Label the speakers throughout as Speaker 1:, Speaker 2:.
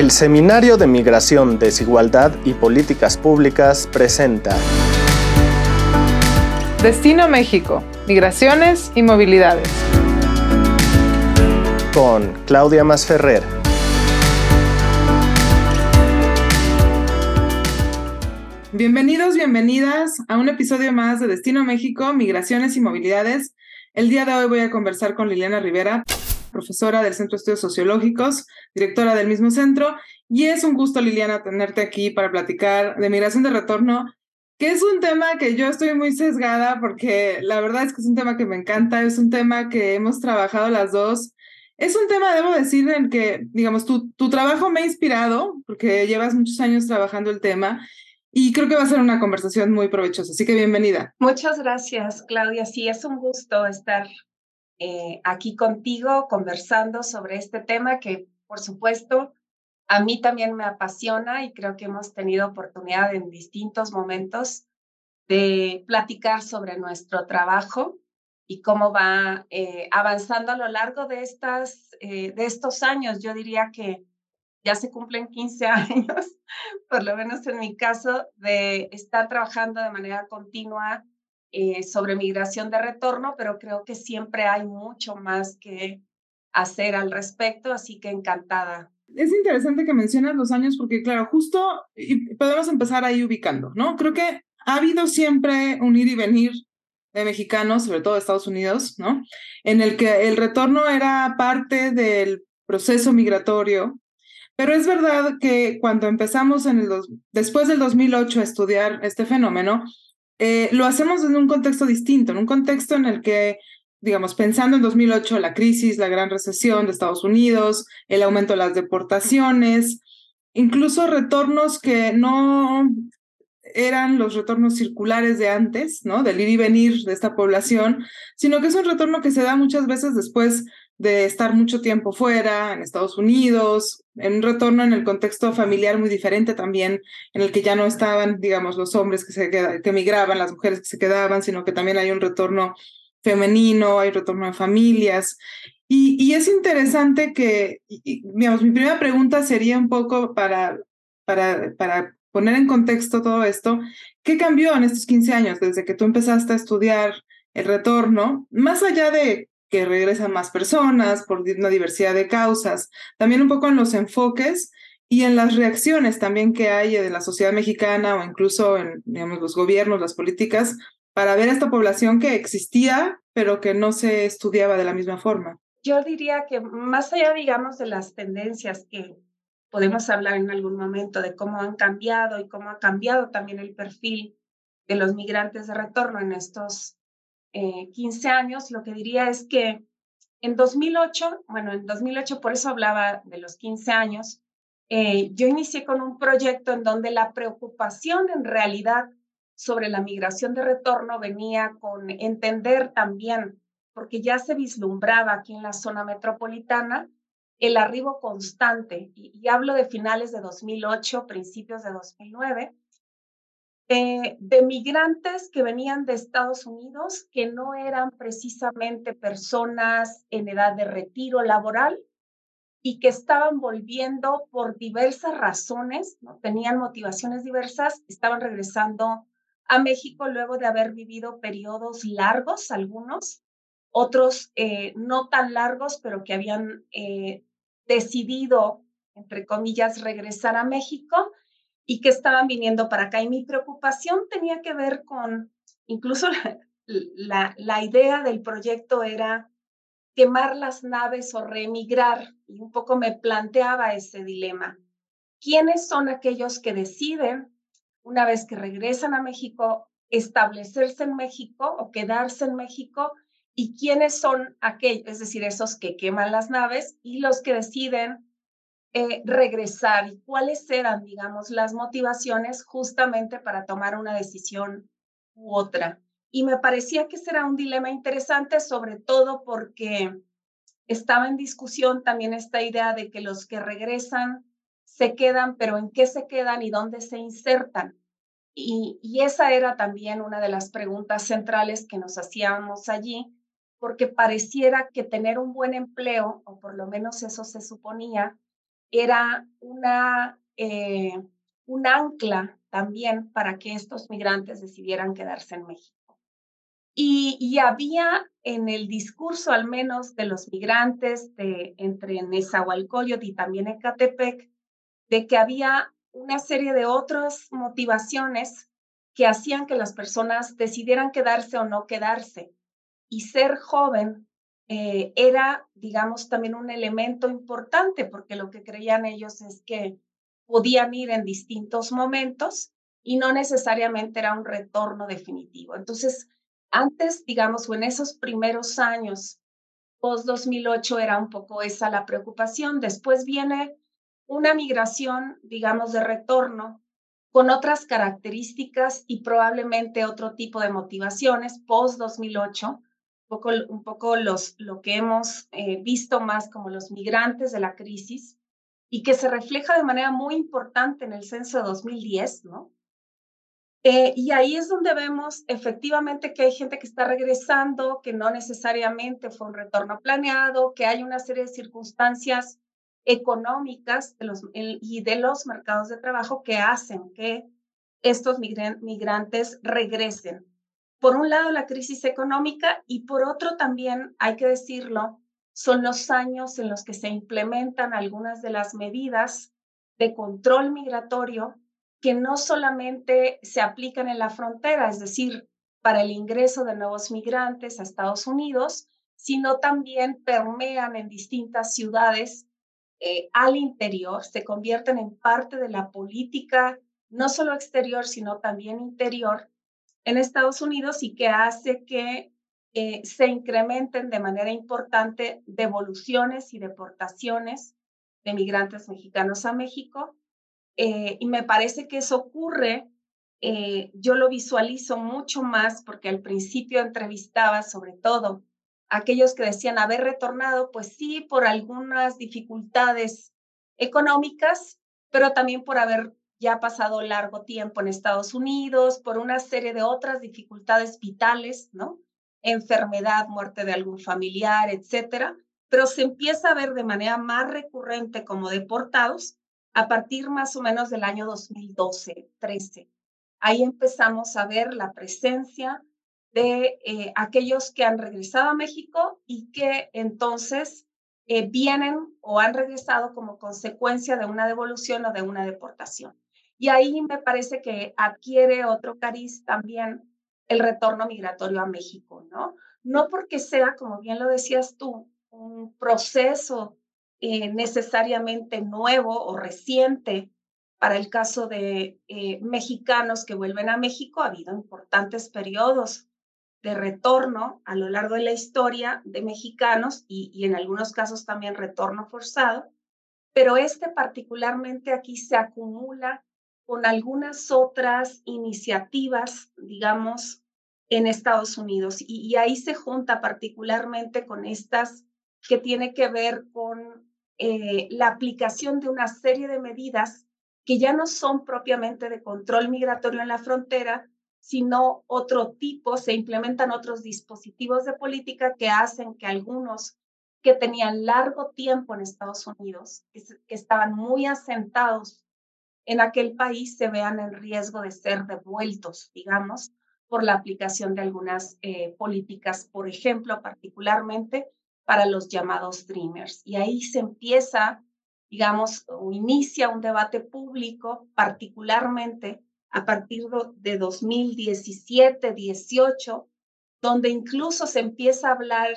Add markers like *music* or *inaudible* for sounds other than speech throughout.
Speaker 1: El Seminario de Migración, Desigualdad y Políticas Públicas presenta
Speaker 2: Destino México, Migraciones y Movilidades.
Speaker 1: Con Claudia Masferrer.
Speaker 2: Bienvenidos, bienvenidas a un episodio más de Destino México, Migraciones y Movilidades. El día de hoy voy a conversar con Liliana Rivera, profesora del Centro de Estudios Sociológicos, directora del mismo centro, y es un gusto, Liliana, tenerte aquí para platicar de migración de retorno, que es un tema que yo estoy muy sesgada porque la verdad es que es un tema que me encanta, es un tema que hemos trabajado las dos. Es un tema, debo decir, en que, digamos, tu, tu trabajo me ha inspirado, porque llevas muchos años trabajando el tema, y creo que va a ser una conversación muy provechosa, así que bienvenida.
Speaker 3: Muchas gracias, Claudia. Sí, es un gusto estar eh, aquí contigo conversando sobre este tema que, por supuesto, a mí también me apasiona y creo que hemos tenido oportunidad en distintos momentos de platicar sobre nuestro trabajo y cómo va eh, avanzando a lo largo de, estas, eh, de estos años. Yo diría que ya se cumplen 15 *laughs* años, por lo menos en mi caso, de estar trabajando de manera continua eh, sobre migración de retorno, pero creo que siempre hay mucho más que hacer al respecto, así que encantada.
Speaker 2: Es interesante que mencionas los años porque, claro, justo podemos empezar ahí ubicando, ¿no? Creo que ha habido siempre un ir y venir de mexicanos, sobre todo de Estados Unidos, ¿no? En el que el retorno era parte del proceso migratorio, pero es verdad que cuando empezamos en el después del 2008 a estudiar este fenómeno, eh, lo hacemos en un contexto distinto, en un contexto en el que, digamos, pensando en 2008, la crisis, la gran recesión de Estados Unidos, el aumento de las deportaciones, incluso retornos que no eran los retornos circulares de antes, ¿no? Del ir y venir de esta población, sino que es un retorno que se da muchas veces después de estar mucho tiempo fuera, en Estados Unidos, en un retorno en el contexto familiar muy diferente también, en el que ya no estaban, digamos, los hombres que, se que emigraban, las mujeres que se quedaban, sino que también hay un retorno femenino, hay retorno a familias. Y, y es interesante que, digamos, mi primera pregunta sería un poco para, para, para poner en contexto todo esto, ¿qué cambió en estos 15 años desde que tú empezaste a estudiar el retorno, más allá de que regresan más personas por una diversidad de causas, también un poco en los enfoques y en las reacciones también que hay de la sociedad mexicana o incluso en digamos, los gobiernos, las políticas, para ver a esta población que existía, pero que no se estudiaba de la misma forma.
Speaker 3: Yo diría que más allá, digamos, de las tendencias que podemos hablar en algún momento de cómo han cambiado y cómo ha cambiado también el perfil de los migrantes de retorno en estos 15 eh, años, lo que diría es que en 2008, bueno, en 2008 por eso hablaba de los 15 años, eh, yo inicié con un proyecto en donde la preocupación en realidad sobre la migración de retorno venía con entender también, porque ya se vislumbraba aquí en la zona metropolitana, el arribo constante, y, y hablo de finales de 2008, principios de 2009, eh, de migrantes que venían de Estados Unidos, que no eran precisamente personas en edad de retiro laboral y que estaban volviendo por diversas razones, ¿no? tenían motivaciones diversas, estaban regresando a México luego de haber vivido periodos largos, algunos, otros eh, no tan largos, pero que habían eh, decidido, entre comillas, regresar a México y que estaban viniendo para acá. Y mi preocupación tenía que ver con, incluso la, la, idea del proyecto era quemar las naves o reemigrar, y un poco me planteaba ese dilema. ¿Quiénes son aquellos que deciden, una vez que regresan a México, establecerse en México o quedarse en México? ¿Y quiénes son aquellos, es decir, esos que queman las naves y los que deciden eh, regresar y cuáles eran, digamos, las motivaciones justamente para tomar una decisión u otra. Y me parecía que ese era un dilema interesante, sobre todo porque estaba en discusión también esta idea de que los que regresan se quedan, pero en qué se quedan y dónde se insertan. Y, y esa era también una de las preguntas centrales que nos hacíamos allí, porque pareciera que tener un buen empleo, o por lo menos eso se suponía, era una, eh, un ancla también para que estos migrantes decidieran quedarse en México. Y, y, había en el discurso, al menos de los migrantes de, entre Nezahualcóyotl y también Ecatepec, de que había una serie de otras motivaciones que hacían que las personas decidieran quedarse o no quedarse. Y ser joven eh, era, digamos, también un elemento importante, porque lo que creían ellos es que podían ir en distintos momentos y no necesariamente era un retorno definitivo. Entonces, antes, digamos, o en esos primeros años, post 2008, era un poco esa la preocupación. Después viene una migración, digamos, de retorno con otras características y probablemente otro tipo de motivaciones post 2008 poco, un poco los, lo que hemos eh, visto más como los migrantes de la crisis y que se refleja de manera muy importante en el censo de 2010, ¿no? Eh, y ahí es donde vemos efectivamente que hay gente que está regresando, que no necesariamente fue un retorno planeado, que hay una serie de circunstancias económicas y de los mercados de trabajo que hacen que estos migrantes regresen por un lado la crisis económica y por otro también, hay que decirlo, son los años en los que se implementan algunas de las medidas de control migratorio que no solamente se aplican en la frontera, es decir, para el ingreso de nuevos migrantes a Estados Unidos, sino también permean en distintas ciudades eh, al interior, se convierten en parte de la política, no solo exterior, sino también interior en Estados Unidos y que hace que eh, se incrementen de manera importante devoluciones y deportaciones de migrantes mexicanos a México. Eh, y me parece que eso ocurre, eh, yo lo visualizo mucho más porque al principio entrevistaba sobre todo aquellos que decían haber retornado, pues sí, por algunas dificultades económicas, pero también por haber ya ha pasado largo tiempo en Estados Unidos por una serie de otras dificultades vitales, ¿no? Enfermedad, muerte de algún familiar, etcétera, pero se empieza a ver de manera más recurrente como deportados a partir más o menos del año 2012, 13. Ahí empezamos a ver la presencia de eh, aquellos que han regresado a México y que entonces eh, vienen o han regresado como consecuencia de una devolución o de una deportación. Y ahí me parece que adquiere otro cariz también el retorno migratorio a México, ¿no? No porque sea, como bien lo decías tú, un proceso eh, necesariamente nuevo o reciente para el caso de eh, mexicanos que vuelven a México, ha habido importantes periodos de retorno a lo largo de la historia de mexicanos y, y en algunos casos también retorno forzado, pero este particularmente aquí se acumula con algunas otras iniciativas, digamos, en Estados Unidos. Y, ahí se junta particularmente con estas que tiene que ver con eh, la aplicación de una serie de medidas que ya no son propiamente de control migratorio en la frontera, sino otro tipo, se implementan otros dispositivos de política que hacen que algunos que tenían largo tiempo en Estados Unidos, que estaban muy asentados en aquel país se vean en riesgo de ser devueltos, digamos, por la aplicación de algunas eh, políticas, por ejemplo, particularmente para los llamados Dreamers. Y ahí se empieza, digamos, o inicia un debate público, particularmente a partir de 2017, 18, donde incluso se empieza a hablar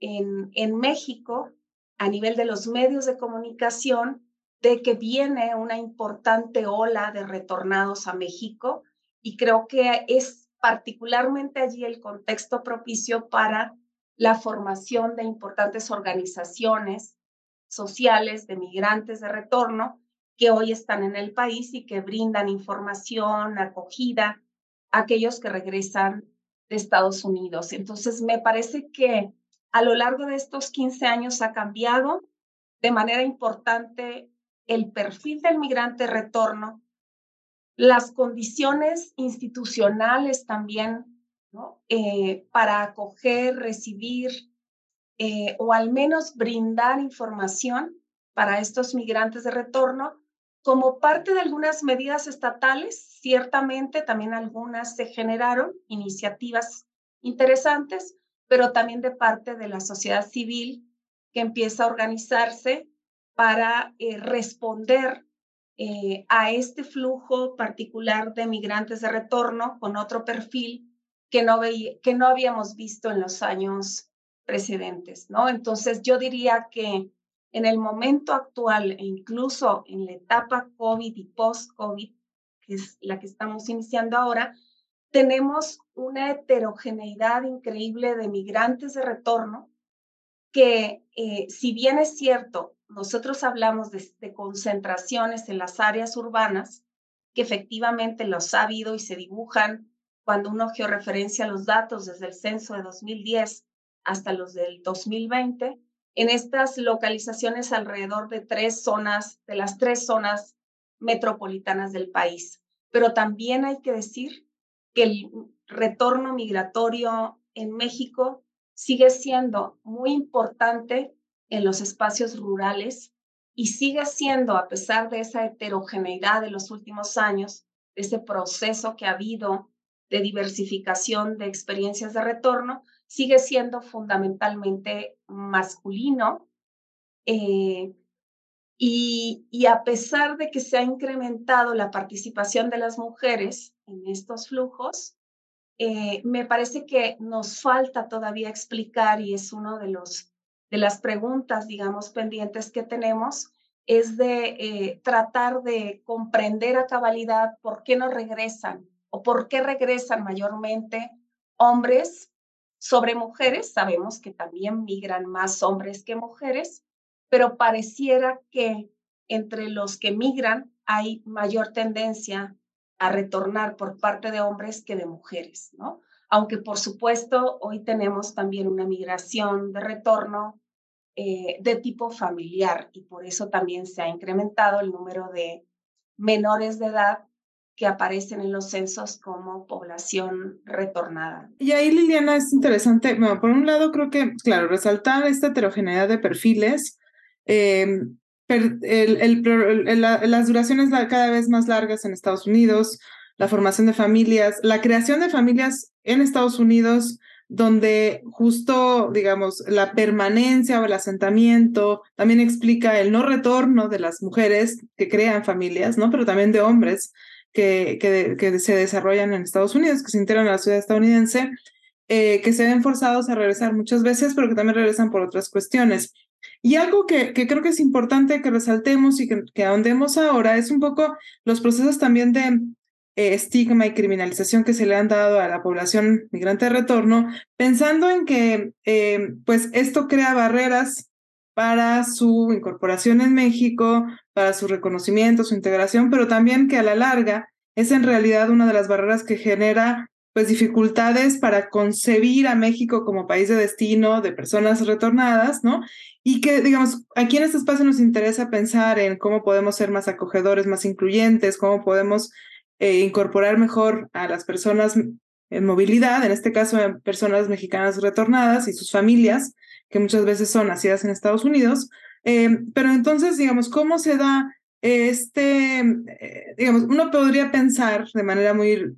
Speaker 3: en, en México a nivel de los medios de comunicación de que viene una importante ola de retornados a México y creo que es particularmente allí el contexto propicio para la formación de importantes organizaciones sociales de migrantes de retorno que hoy están en el país y que brindan información, acogida a aquellos que regresan de Estados Unidos. Entonces, me parece que a lo largo de estos 15 años ha cambiado de manera importante el perfil del migrante retorno, las condiciones institucionales también. Eh, para acoger, recibir eh, o al menos brindar información para estos migrantes de retorno como parte de algunas medidas estatales, ciertamente también algunas se generaron iniciativas interesantes, pero también de parte de la sociedad civil que empieza a organizarse para eh, responder eh, a este flujo particular de migrantes de retorno con otro perfil que no, que no habíamos visto en los años precedentes, ¿no? Entonces, yo diría que en el momento actual e incluso en la etapa COVID y post-COVID, que es la que estamos iniciando ahora, tenemos una heterogeneidad increíble de migrantes de retorno que, eh, si bien es cierto, nosotros hablamos de, concentraciones en las áreas urbanas, que efectivamente los ha habido y se dibujan cuando uno georreferencia los datos desde el censo de 2010 hasta los del 2020, en estas localizaciones alrededor de tres zonas, de las tres zonas metropolitanas del país. Pero también hay que decir que el retorno migratorio en México sigue siendo muy importante en los espacios rurales y sigue siendo, a pesar de esa heterogeneidad de los últimos años, ese proceso que ha habido de diversificación de experiencias de retorno, sigue siendo fundamentalmente masculino. Eh, y, y, a pesar de que se ha incrementado la participación de las mujeres en estos flujos, eh, me parece que nos falta todavía explicar y es uno de los de las preguntas, digamos, pendientes que tenemos, es de eh, tratar de comprender a cabalidad por qué no regresan o por qué regresan mayormente hombres sobre mujeres. Sabemos que también migran más hombres que mujeres, pero pareciera que entre los que migran hay mayor tendencia a retornar por parte de hombres que de mujeres, ¿no? Aunque por supuesto hoy tenemos también una migración de retorno eh, de tipo familiar y por eso también se ha incrementado el número de menores de edad que aparecen en los censos como población retornada.
Speaker 2: Y ahí, Liliana, es interesante, bueno, por un lado creo que, claro, resaltar esta heterogeneidad de perfiles, eh, las duraciones cada vez más largas en Estados Unidos, la formación de familias, la creación de familias en Estados Unidos, donde justo, digamos, la permanencia o el asentamiento también explica el no retorno de las mujeres que crean familias, ¿no? Pero también de hombres que, que, se desarrollan en Estados Unidos, que se integran a la ciudad estadounidense, eh, que se ven forzados a regresar muchas veces, pero que también regresan por otras cuestiones. Y algo que, que creo que es importante que resaltemos y que, que, ahondemos ahora es un poco los procesos también de eh, estigma y criminalización que se le han dado a la población migrante de retorno, pensando en que eh, pues esto crea barreras para su incorporación en México, para su reconocimiento, su integración, pero también que a la larga es en realidad una de las barreras que genera pues dificultades para concebir a México como país de destino de personas retornadas, ¿no? Y que, digamos, aquí en este espacio nos interesa pensar en cómo podemos ser más acogedores, más incluyentes, cómo podemos eh, incorporar mejor a las personas en movilidad, en este caso personas mexicanas retornadas y sus familias, que muchas veces son nacidas en Estados Unidos. Eh, pero entonces, digamos, ¿cómo se da este, eh, digamos, uno podría pensar de manera muy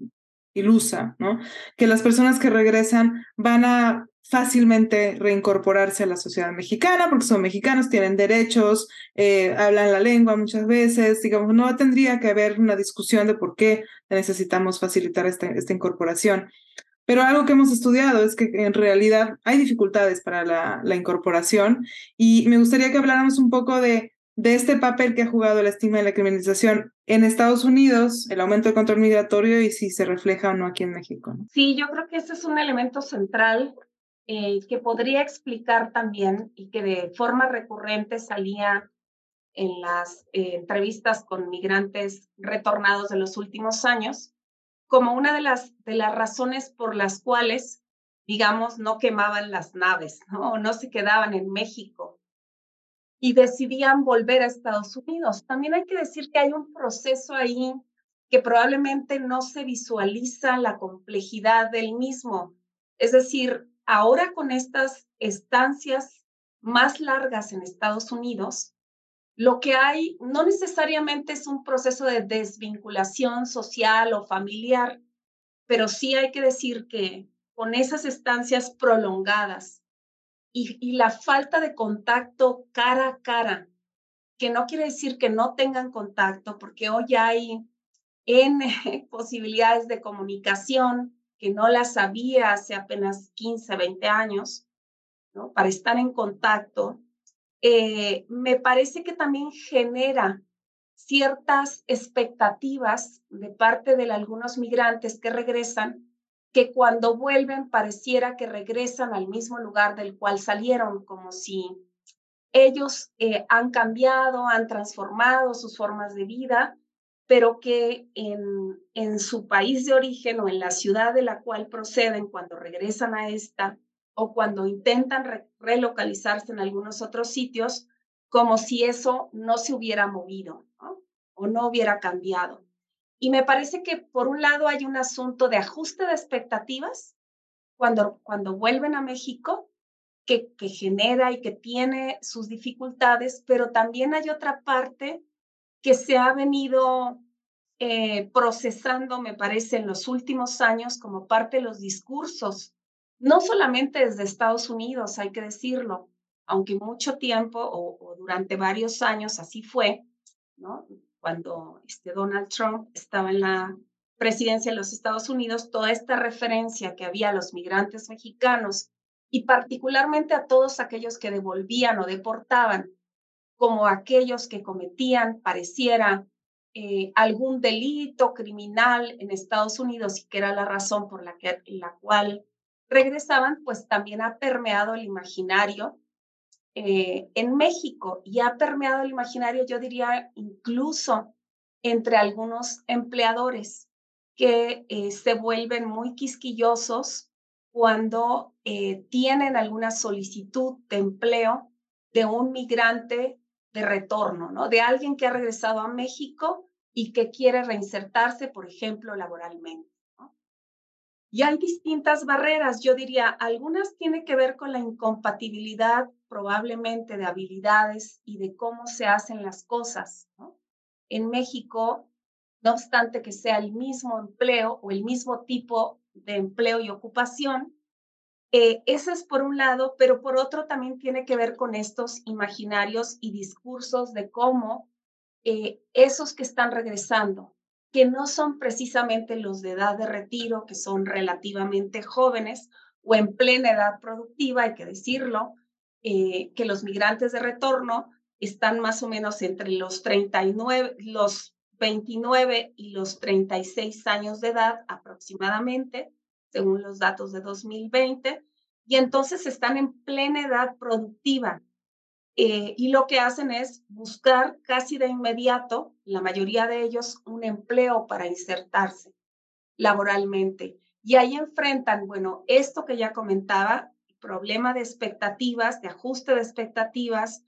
Speaker 2: ilusa, ¿no? Que las personas que regresan van a fácilmente reincorporarse a la sociedad mexicana porque son mexicanos, tienen derechos, eh, hablan la lengua muchas veces, digamos, no tendría que haber una discusión de por qué necesitamos facilitar esta, esta incorporación. Pero algo que hemos estudiado es que en realidad hay dificultades para la, la incorporación y me gustaría que habláramos un poco de, de este papel que ha jugado la estima y la criminalización en Estados Unidos, el aumento del control migratorio y si se refleja o no aquí en México.
Speaker 3: Sí, yo creo que ese es un elemento central eh, que podría explicar también y que de forma recurrente salía en las eh, entrevistas con migrantes retornados de los últimos años, como una de las, de las razones por las cuales, digamos, no quemaban las naves, ¿no? Se quedaban en México y decidían volver a Estados Unidos. También hay que decir que hay un proceso ahí que probablemente no se visualiza la complejidad del mismo. Es decir, ahora con estas estancias más largas en Estados Unidos, lo que hay no necesariamente es un proceso de desvinculación social o familiar, pero sí hay que decir que con esas estancias prolongadas y, la falta de contacto cara a cara, que no quiere decir que no tengan contacto, porque hoy hay N *laughs* posibilidades de comunicación que no las había hace apenas 15, 20 años, para estar en contacto, eh, me parece que también genera ciertas expectativas de parte de algunos migrantes que regresan, que cuando vuelven pareciera que regresan al mismo lugar del cual salieron, como si ellos eh, han cambiado, han transformado sus formas de vida, pero que en, en su país de origen o en la ciudad de la cual proceden cuando regresan a esta o cuando intentan relocalizarse en algunos otros sitios, como si eso no se hubiera movido o no hubiera cambiado. Y me parece que por un lado hay un asunto de ajuste de expectativas cuando, cuando vuelven a México, que, que genera y que tiene sus dificultades, pero también hay otra parte que se ha venido eh, procesando, me parece, en los últimos años como parte de los discursos, no solamente desde Estados Unidos, hay que decirlo, aunque mucho tiempo o, durante varios años así fue, ¿no? Cuando este Donald Trump estaba en la presidencia de los Estados Unidos, toda esta referencia que había a los migrantes mexicanos y particularmente a todos aquellos que devolvían o deportaban como aquellos que cometían, pareciera, eh, algún delito criminal en Estados Unidos y que era la razón por la, que, la cual regresaban, pues también ha permeado el imaginario eh, en México y ha permeado el imaginario, yo diría, incluso entre algunos empleadores que eh, se vuelven muy quisquillosos cuando tienen alguna solicitud de empleo de un migrante de retorno, ¿no? De alguien que ha regresado a México y que quiere reinsertarse, por ejemplo, laboralmente. Y hay distintas barreras, yo diría, algunas tienen que ver con la incompatibilidad probablemente de habilidades y de cómo se hacen las cosas. En México, no obstante que sea el mismo empleo o el mismo tipo de empleo y ocupación, eh, es por un lado, pero por otro también tiene que ver con estos imaginarios y discursos de cómo eh, esos que están regresando, que no son precisamente los de edad de retiro, que son relativamente jóvenes o en plena edad productiva, hay que decirlo, eh, que los migrantes de retorno están más o menos entre los 39, los 29 y los 36 años de edad aproximadamente según los datos de 2020, y entonces están en plena edad productiva. Eh, y lo que hacen es buscar casi de inmediato, la mayoría de ellos, un empleo para insertarse laboralmente. Y ahí enfrentan, bueno, esto que ya comentaba, problema de expectativas, de ajuste de expectativas,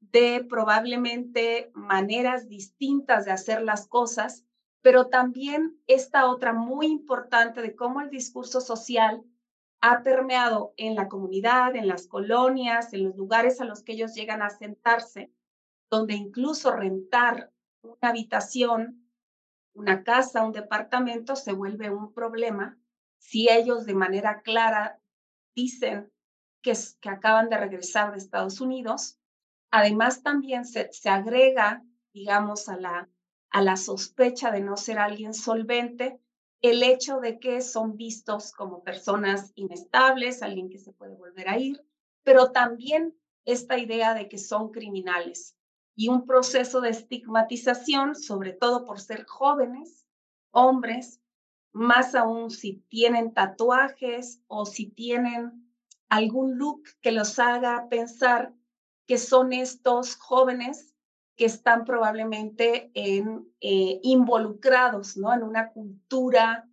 Speaker 3: de probablemente maneras distintas de hacer las cosas pero también esta otra muy importante de cómo el discurso social ha permeado en la comunidad, en las colonias, en los lugares a los que ellos llegan a sentarse, donde incluso rentar una habitación, una casa, un departamento se vuelve un problema si ellos de manera clara dicen que, acaban de regresar de Estados Unidos. Además, también se, se agrega, digamos, a la a la sospecha de no ser alguien solvente, el hecho de que son vistos como personas inestables, alguien que se puede volver a ir, pero también esta idea de que son criminales y un proceso de estigmatización, sobre todo por ser jóvenes, hombres, más aún si tienen tatuajes o si tienen algún look que los haga pensar que son estos jóvenes que están probablemente en, eh, involucrados ¿no? en una cultura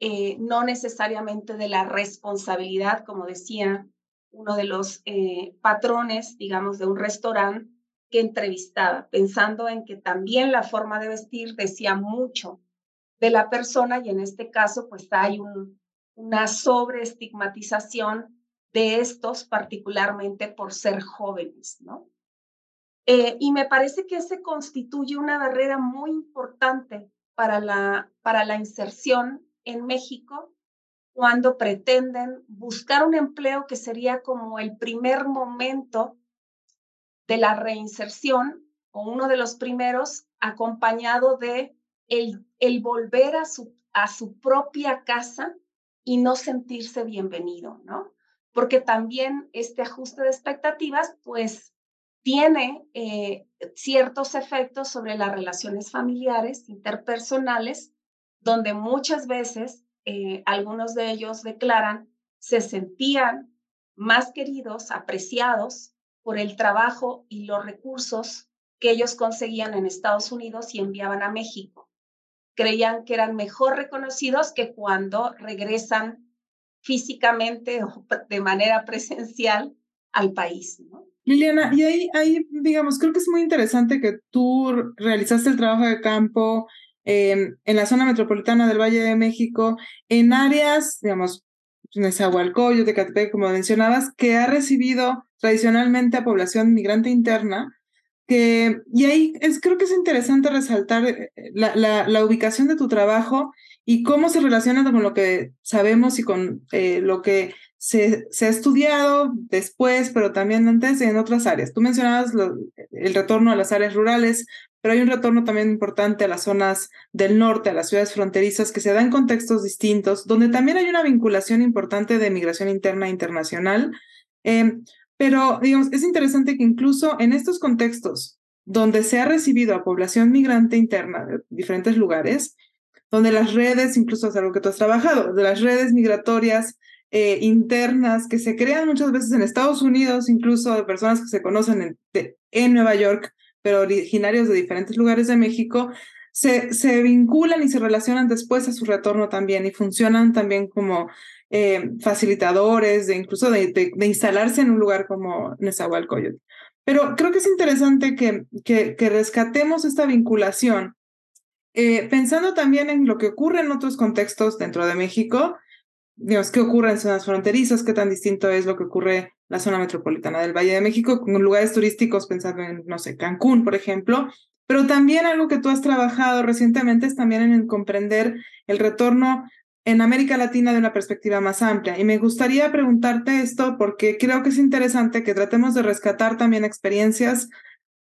Speaker 3: eh, no necesariamente de la responsabilidad, como decía uno de los eh, patrones, digamos, de un restaurante que entrevistaba, pensando en que también la forma de vestir decía mucho de la persona y en este caso pues hay un, una sobreestigmatización de estos, particularmente por ser jóvenes, ¿no? Eh, y me parece que ese constituye una barrera muy importante para la, para la inserción en México cuando pretenden buscar un empleo que sería como el primer momento de la reinserción o uno de los primeros acompañado de el, el volver a su, a su propia casa y no sentirse bienvenido, ¿no? Porque también este ajuste de expectativas, pues, tiene eh, ciertos efectos sobre las relaciones familiares, interpersonales, donde muchas veces eh, algunos de ellos declaran se sentían más queridos, apreciados por el trabajo y los recursos que ellos conseguían en Estados Unidos y enviaban a México. Creían que eran mejor reconocidos que cuando regresan físicamente o de manera presencial al país.
Speaker 2: Liliana, y ahí, ahí, digamos, creo que es muy interesante que tú realizaste el trabajo de campo em, en la zona metropolitana del Valle de México, en áreas, digamos, Nezahualcóyotl, de Catepec, como mencionabas, que ha recibido tradicionalmente a población migrante interna, que, y ahí es, creo que es interesante resaltar eh, la, la, la ubicación de tu trabajo y cómo se relaciona con lo que sabemos y con eh, lo que se, ha estudiado después, pero también antes en otras áreas. Tú mencionabas el retorno a las áreas rurales, pero hay un retorno también importante a las zonas del norte, a las ciudades fronterizas, que se da en contextos distintos, donde también hay una vinculación importante de migración interna e internacional. Em, pero, digamos, es interesante que incluso en estos contextos donde se ha recibido a población migrante interna de diferentes lugares, donde las redes, incluso es algo que tú has trabajado, de las redes migratorias eh, internas que se crean muchas veces en Estados Unidos, incluso de personas que se conocen en, Nueva York, pero originarios de diferentes lugares de México, se, se, vinculan y se relacionan después a su retorno también y funcionan también como eh, facilitadores de incluso de, de, instalarse en un lugar como Nezahualcóyotl. Pero creo que es interesante que, que, que rescatemos esta vinculación, eh, pensando también en lo que ocurre en otros contextos dentro de México digamos, qué ocurre en zonas fronterizas, qué tan distinto es lo que ocurre en la zona metropolitana del Valle de México, con lugares turísticos, pensando en, no sé, Cancún, por ejemplo, pero también algo que tú has trabajado recientemente es también en comprender el retorno en América Latina de una perspectiva más amplia. Y me gustaría preguntarte esto porque creo que es interesante que tratemos de rescatar también experiencias,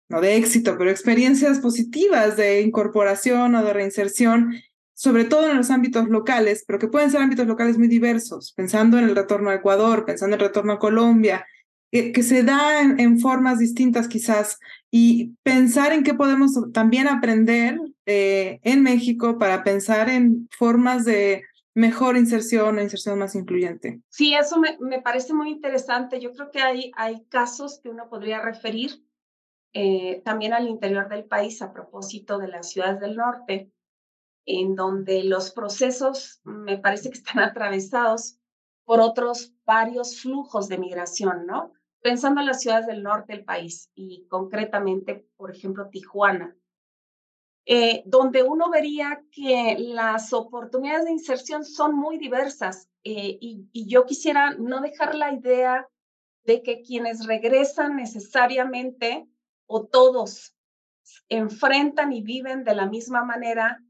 Speaker 2: no de éxito, pero experiencias positivas de incorporación o de reinserción sobre todo en los ámbitos locales, pero que pueden ser ámbitos locales muy diversos, pensando en el retorno a Ecuador, pensando en el retorno a Colombia, que, se da en, formas distintas quizás, y pensar en qué podemos también aprender eh, en México para pensar en formas de mejor inserción o inserción más incluyente.
Speaker 3: Sí, eso me, me, parece muy interesante. Yo creo que hay, hay casos que uno podría referir eh, también al interior del país a propósito de las ciudades del norte en donde los procesos me parece que están *laughs* atravesados por otros varios flujos de migración, ¿no? Pensando en las ciudades del norte del país y concretamente, por ejemplo, Tijuana, eh, donde uno vería que las oportunidades de inserción son muy diversas eh, y, y yo quisiera no dejar la idea de que quienes regresan necesariamente o todos enfrentan y viven de la misma manera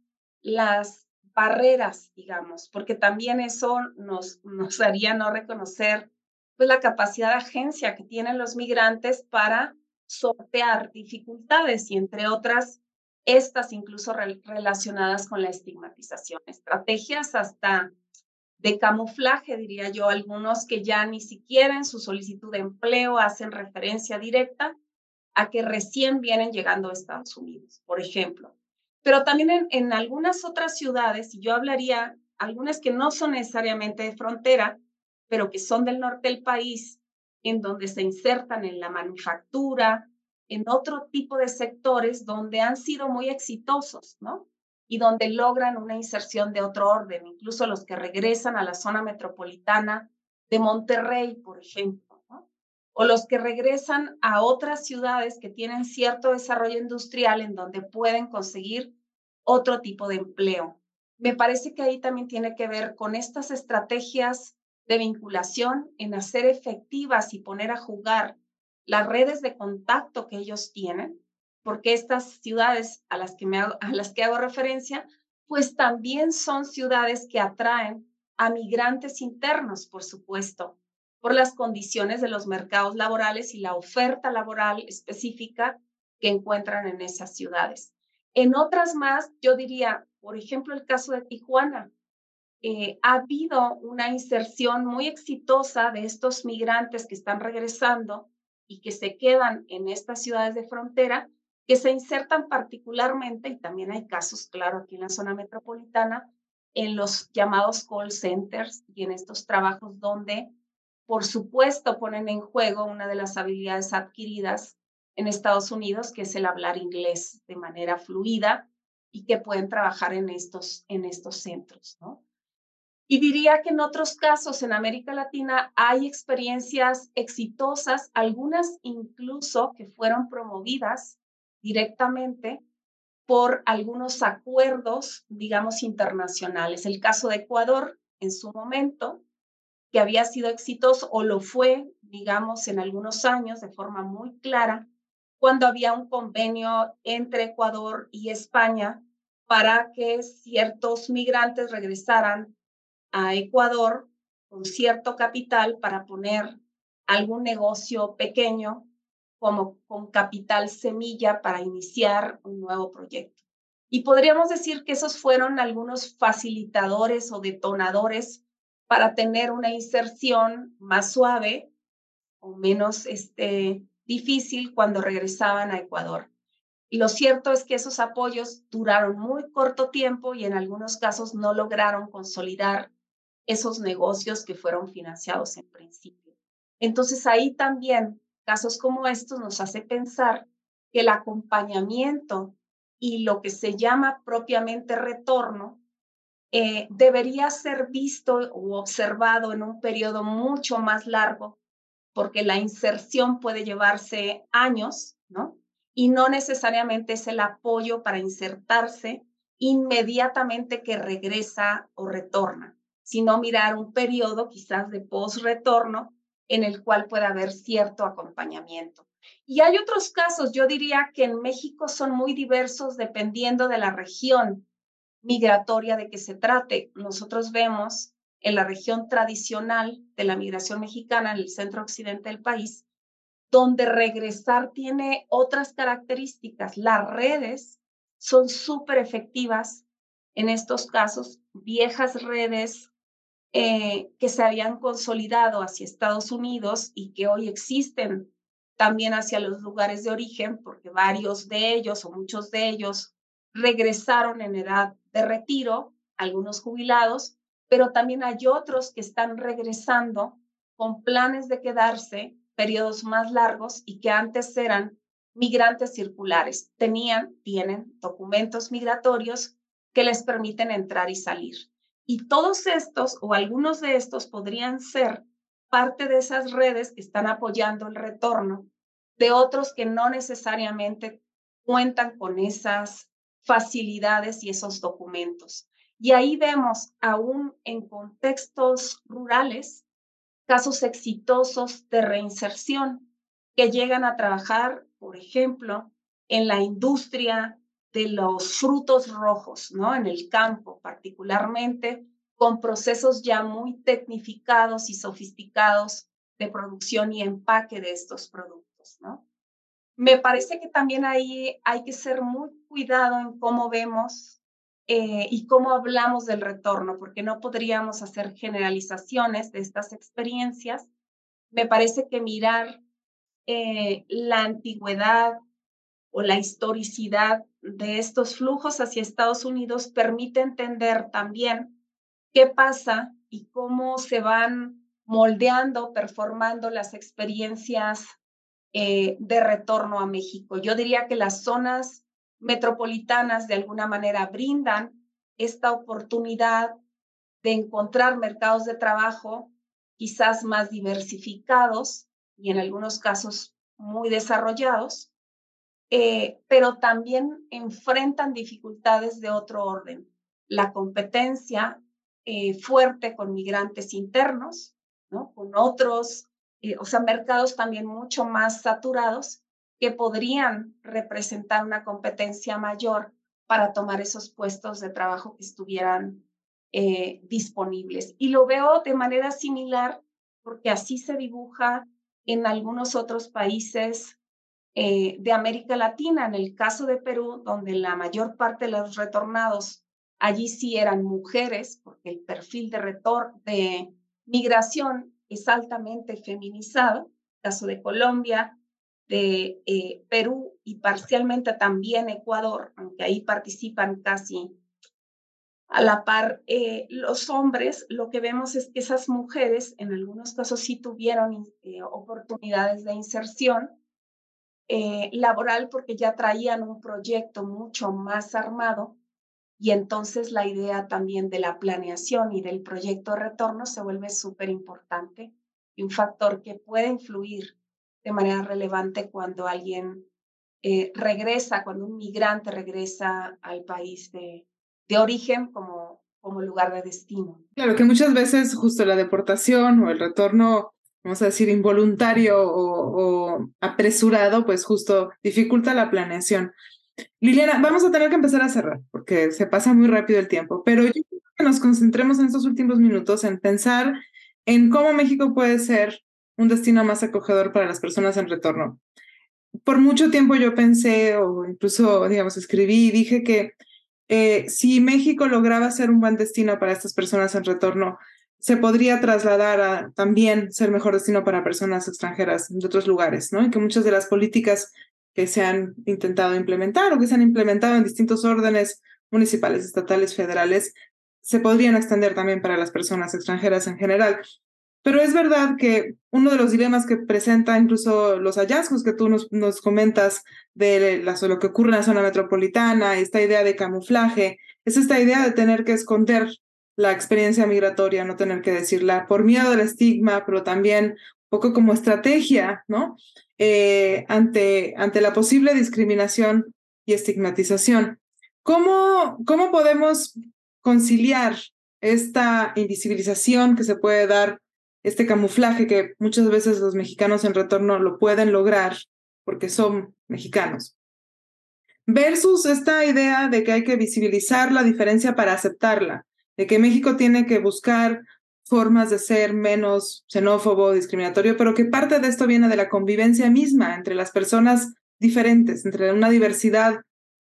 Speaker 3: las barreras, digamos, porque también eso nos, nos haría no reconocer pues, la capacidad de agencia que tienen los migrantes para sortear dificultades y entre otras, estas incluso relacionadas con la estigmatización. Estrategias hasta de camuflaje, diría yo, algunos que ya ni siquiera en su solicitud de empleo hacen referencia directa a que recién vienen llegando a Estados Unidos, por ejemplo. Pero también en, algunas otras ciudades, y yo hablaría, algunas que no son necesariamente de frontera, pero que son del norte del país, en donde se insertan en la manufactura, en otro tipo de sectores donde han sido muy exitosos, ¿no? Y donde logran una inserción de otro orden, incluso los que regresan a la zona metropolitana de Monterrey, por ejemplo. O los que regresan a otras ciudades que tienen cierto desarrollo industrial en donde pueden conseguir otro tipo de empleo. Me parece que ahí también tiene que ver con estas estrategias de vinculación en hacer efectivas y poner a jugar las redes de contacto que ellos tienen, porque estas ciudades a las que, me a las que hago referencia, pues también son ciudades que atraen a migrantes internos, por supuesto, por las condiciones de los mercados laborales y la oferta laboral específica que encuentran en esas ciudades. En otras más, yo diría, por ejemplo, el caso de Tijuana. Eh, ha habido una inserción muy exitosa de estos migrantes que están regresando y que se quedan en estas ciudades de frontera, que se insertan particularmente, y también hay casos, claro, aquí en la zona metropolitana, en los llamados call centers y en estos trabajos donde, por supuesto, ponen en juego una de las habilidades adquiridas en Estados Unidos, que es el hablar inglés de manera fluida y que pueden trabajar en estos, en estos centros, ¿no? Y diría que en otros casos en América Latina hay experiencias exitosas, algunas incluso que fueron promovidas directamente por algunos acuerdos, digamos, internacionales. El caso de Ecuador en su momento, que había sido exitoso o lo fue, digamos, en algunos años de forma muy clara, cuando había un convenio entre Ecuador y España para que ciertos migrantes regresaran a Ecuador con cierto capital para poner algún negocio pequeño como con capital semilla para iniciar un nuevo proyecto. Y podríamos decir que esos fueron algunos facilitadores o detonadores para tener una inserción más suave o menos este, difícil cuando regresaban a Ecuador. Y lo cierto es que esos apoyos duraron muy corto tiempo y en algunos casos no lograron consolidar esos negocios que fueron financiados en principio. Entonces ahí también casos como estos nos hace pensar que el acompañamiento y lo que se llama propiamente retorno eh, debería ser visto o observado en un periodo mucho más largo porque la inserción puede llevarse años, ¿no? Y no necesariamente es el apoyo para insertarse inmediatamente que regresa o retorna, sino mirar un periodo quizás de post-retorno en el cual puede haber cierto acompañamiento. Y hay otros casos, yo diría que en México son muy diversos dependiendo de la región migratoria de que se trate. Nosotros vemos en la región tradicional de la migración mexicana, en el centro occidente del país, donde regresar tiene otras características. Las redes son súper efectivas en estos casos, viejas redes eh, que se habían consolidado hacia Estados Unidos y que hoy existen también hacia los lugares de origen, porque varios de ellos o muchos de ellos regresaron en edad de retiro, algunos jubilados, pero también hay otros que están regresando con planes de quedarse periodos más largos y que antes eran migrantes circulares. Tenían, tienen documentos migratorios que les permiten entrar y salir. Y todos estos o algunos de estos podrían ser parte de esas redes que están apoyando el retorno de otros que no necesariamente cuentan con esas facilidades y esos documentos. Y ahí vemos, aún en contextos rurales, casos exitosos de reinserción que llegan a trabajar, por ejemplo, en la industria de los frutos rojos, ¿no? En el campo, particularmente con procesos ya muy tecnificados y sofisticados de producción y empaque de estos productos, ¿no? Me parece que también ahí hay que ser muy cuidado en cómo vemos eh, y cómo hablamos del retorno, porque no podríamos hacer generalizaciones de estas experiencias. Me parece que mirar eh, la antigüedad o la historicidad de estos flujos hacia Estados Unidos permite entender también qué pasa y cómo se van moldeando, performando las experiencias eh, de retorno a México. Yo diría que las zonas metropolitanas de alguna manera brindan esta oportunidad de encontrar mercados de trabajo quizás más diversificados y en algunos casos muy desarrollados, eh, pero también enfrentan dificultades de otro orden. La competencia eh, fuerte con migrantes internos, ¿no? con otros eh, o sea, mercados también mucho más saturados que podrían representar una competencia mayor para tomar esos puestos de trabajo que estuvieran eh, disponibles. Y lo veo de manera similar porque así se dibuja en algunos otros países eh, de América Latina. En el caso de Perú, donde la mayor parte de los retornados allí sí eran mujeres, porque el perfil de, retor de migración es altamente feminizado. caso de Colombia, de eh, Perú y parcialmente también Ecuador, aunque ahí participan casi a la par eh, los hombres, lo que vemos es que esas mujeres en algunos casos sí tuvieron eh, oportunidades de inserción laboral porque ya traían un proyecto mucho más armado y entonces la idea también de la planeación y del proyecto de retorno se vuelve súper importante y un factor que puede influir de manera relevante cuando alguien eh, regresa, cuando un migrante regresa al país de, de origen como, como lugar de destino.
Speaker 2: Claro, que muchas veces justo la deportación o el retorno, vamos a decir, involuntario o, o apresurado, pues justo dificulta la planeación. Liliana, vamos a tener que empezar a cerrar porque se pasa muy rápido el tiempo, pero yo quiero que nos concentremos en estos últimos minutos en pensar en cómo México puede ser un destino más acogedor para las personas en retorno. Por mucho tiempo yo pensé, o incluso, digamos, escribí y dije que eh, si México lograba ser un buen destino para estas personas en retorno, se podría trasladar a también ser mejor destino para personas extranjeras de otros lugares, ¿no? Y que muchas de las políticas que se han intentado implementar o que se han implementado en distintos órdenes municipales, estatales, federales, se podrían extender también para las personas extranjeras en general. Pero es verdad que uno de los dilemas que presenta incluso los hallazgos que tú nos, nos comentas de lo que ocurre en la zona metropolitana, esta idea de camuflaje, es esta idea de tener que esconder la experiencia migratoria, no tener que decirla por miedo al estigma, pero también un poco como estrategia, ¿no? Eh, ante, ante la posible discriminación y estigmatización. ¿Cómo, ¿Cómo podemos conciliar esta invisibilización que se puede dar este camuflaje que muchas veces los mexicanos en retorno lo pueden lograr porque son mexicanos. Versus esta idea de que hay que visibilizar la diferencia para aceptarla, de que México tiene que buscar formas de ser menos xenófobo, discriminatorio, pero que parte de esto viene de la convivencia misma entre las personas diferentes, entre una diversidad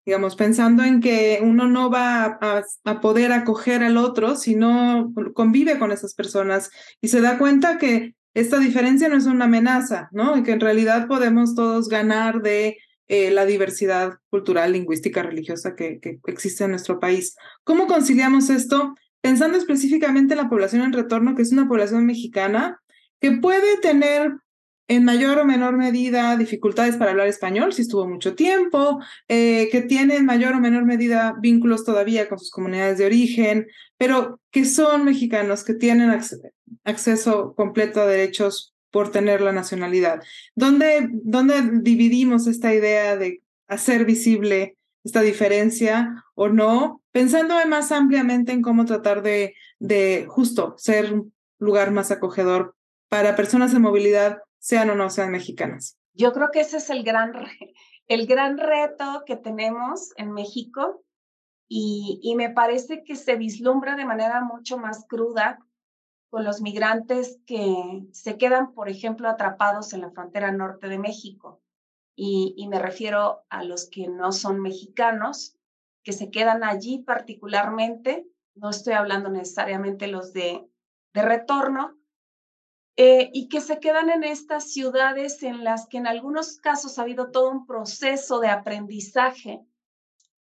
Speaker 2: digamos, pensando en que uno no va a, poder acoger al otro si no convive con esas personas y se da cuenta que esta diferencia no es una amenaza, ¿no? Y que en realidad podemos todos ganar de eh, la diversidad cultural, lingüística, religiosa que, que existe en nuestro país. ¿Cómo conciliamos esto? Pensando específicamente en la población en retorno, que es una población mexicana que puede tener en mayor o menor medida dificultades para hablar español, si estuvo mucho tiempo, eh, que tiene en mayor o menor medida vínculos todavía con sus comunidades de origen, pero que son mexicanos, que tienen acceso completo a derechos por tener la nacionalidad. ¿Dónde, ¿Dónde dividimos esta idea de hacer visible esta diferencia o no? Pensando más ampliamente en cómo tratar de, de justo ser un lugar más acogedor para personas en movilidad sean o no sean mexicanas.
Speaker 3: Yo creo que ese es el gran, el gran reto que tenemos en México y, y me parece que se vislumbra de manera mucho más cruda con los migrantes que se quedan, por ejemplo, atrapados en la frontera norte de México. Y, y, me refiero a los que no son mexicanos, que se quedan allí particularmente. No estoy hablando necesariamente los de, de retorno, eh, y que se quedan en estas ciudades en las que en algunos casos ha habido todo un proceso de aprendizaje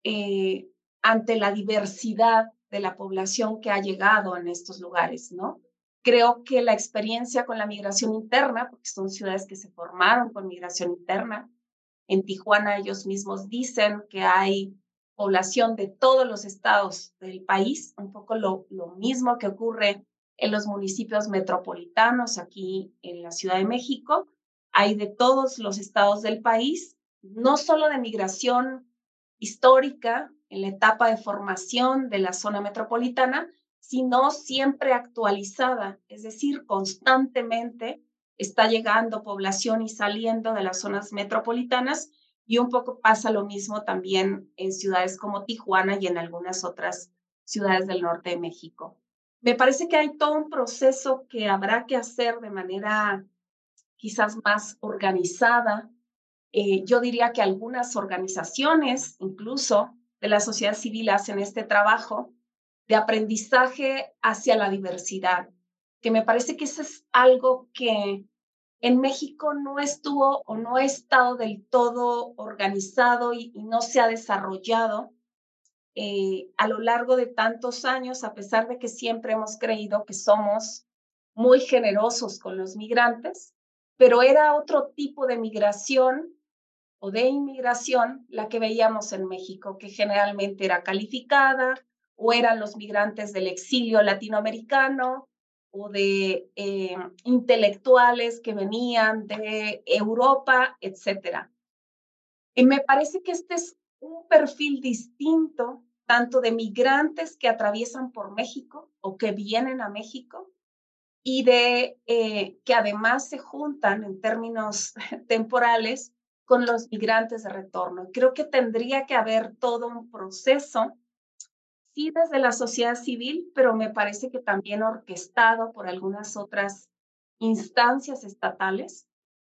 Speaker 3: eh, ante la diversidad de la población que ha llegado en estos lugares, ¿no? Creo que la experiencia con la migración interna, porque son ciudades que se formaron con migración interna, en Tijuana ellos mismos dicen que hay población de todos los estados del país, un poco lo, lo mismo que ocurre en los municipios metropolitanos, aquí en la Ciudad de México. Hay de todos los estados del país, no solo de migración histórica en la etapa de formación de la zona metropolitana, sino siempre actualizada, es decir, constantemente está llegando población y saliendo de las zonas metropolitanas y un poco pasa lo mismo también en ciudades como Tijuana y en algunas otras ciudades del norte de México. Me parece que hay todo un proceso que habrá que hacer de manera quizás más organizada. Eh, yo diría que algunas organizaciones, incluso de la sociedad civil, hacen este trabajo de aprendizaje hacia la diversidad, que me parece que eso es algo que en México no estuvo o no ha estado del todo organizado y, no se ha desarrollado eh, a lo largo de tantos años, a pesar de que siempre hemos creído que somos muy generosos con los migrantes, pero era otro tipo de migración o de inmigración la que veíamos en México, que generalmente era calificada o eran los migrantes del exilio latinoamericano o de eh, intelectuales que venían de Europa, etc. Y me parece que este es un perfil distinto, tanto de migrantes que atraviesan por México o que vienen a México, y de eh, que además se juntan en términos *laughs* temporales con los migrantes de retorno. Creo que tendría que haber todo un proceso sí desde la sociedad civil, pero me parece que también orquestado por algunas otras instancias estatales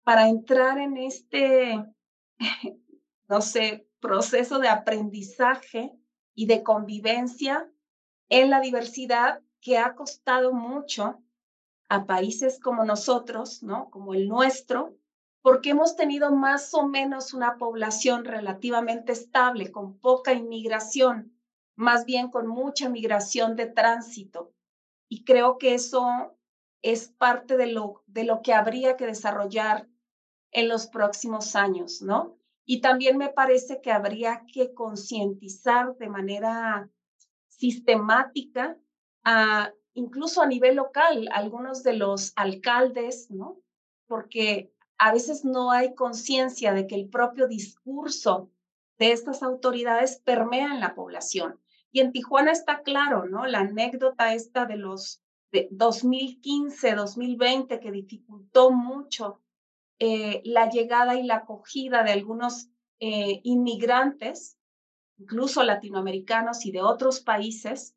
Speaker 3: para entrar en este, *laughs* no sé, proceso de aprendizaje y de convivencia en la diversidad que ha costado mucho a países como nosotros, ¿no? Como el nuestro, porque hemos tenido más o menos una población relativamente estable, con poca inmigración, más bien con mucha migración de tránsito. Y creo que eso es parte de lo, de lo que habría que desarrollar en los próximos años, ¿no? Y también me parece que habría que concientizar de manera sistemática, incluso a nivel local, algunos de los alcaldes, ¿no? Porque a veces no hay conciencia de que el propio discurso de estas autoridades permea en la población. Y en Tijuana está claro, ¿no? La anécdota esta de los de 2015, 2020, que dificultó mucho eh, la llegada y la acogida de algunos eh, inmigrantes, incluso latinoamericanos y de otros países,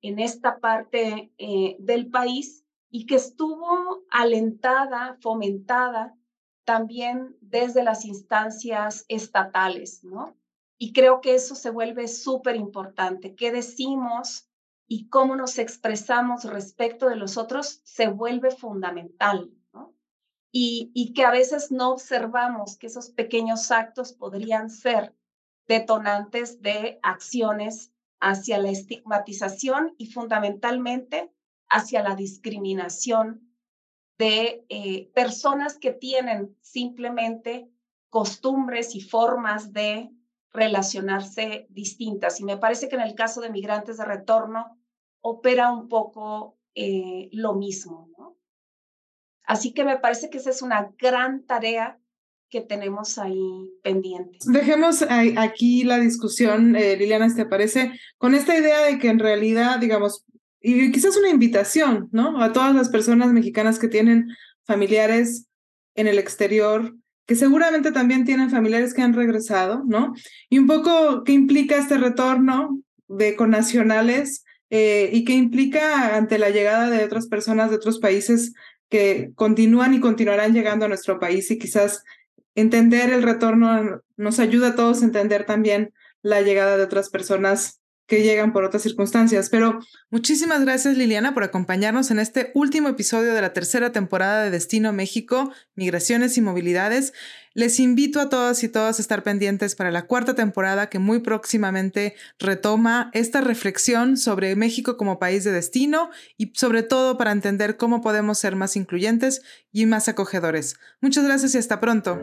Speaker 3: en esta parte eh, del país, y que estuvo alentada, fomentada también desde las instancias estatales, ¿no? Y creo que eso se vuelve súper importante. ¿Qué decimos y cómo nos expresamos respecto de los otros se vuelve fundamental? Y que a veces no observamos que esos pequeños actos podrían ser detonantes de acciones hacia la estigmatización y fundamentalmente hacia la discriminación de eh, personas que tienen simplemente costumbres y formas de relacionarse distintas. Y me parece que en el caso de migrantes de retorno opera un poco eh, lo mismo. Así que me parece que esa es una gran tarea que tenemos ahí pendiente.
Speaker 2: Dejemos aquí la discusión, eh, Liliana, ¿te parece? Con esta idea de que en realidad, digamos, y quizás una invitación, ¿no? A todas las personas mexicanas que tienen familiares en el exterior, que seguramente también tienen familiares que han regresado, ¿no? Y un poco qué implica este retorno de connacionales eh, y qué implica ante la llegada de otras personas de otros países que continúan y continuarán llegando a nuestro país y quizás entender el retorno nos ayuda a todos a entender también la llegada de otras personas que llegan por otras circunstancias. Pero muchísimas gracias Liliana por acompañarnos en este último episodio de la tercera temporada de Destino México, Migraciones y Movilidades. Les invito a todas y todas a estar pendientes para la cuarta temporada que muy próximamente retoma esta reflexión sobre México como país de destino y sobre todo para entender cómo podemos ser más incluyentes y más acogedores. Muchas gracias y hasta pronto.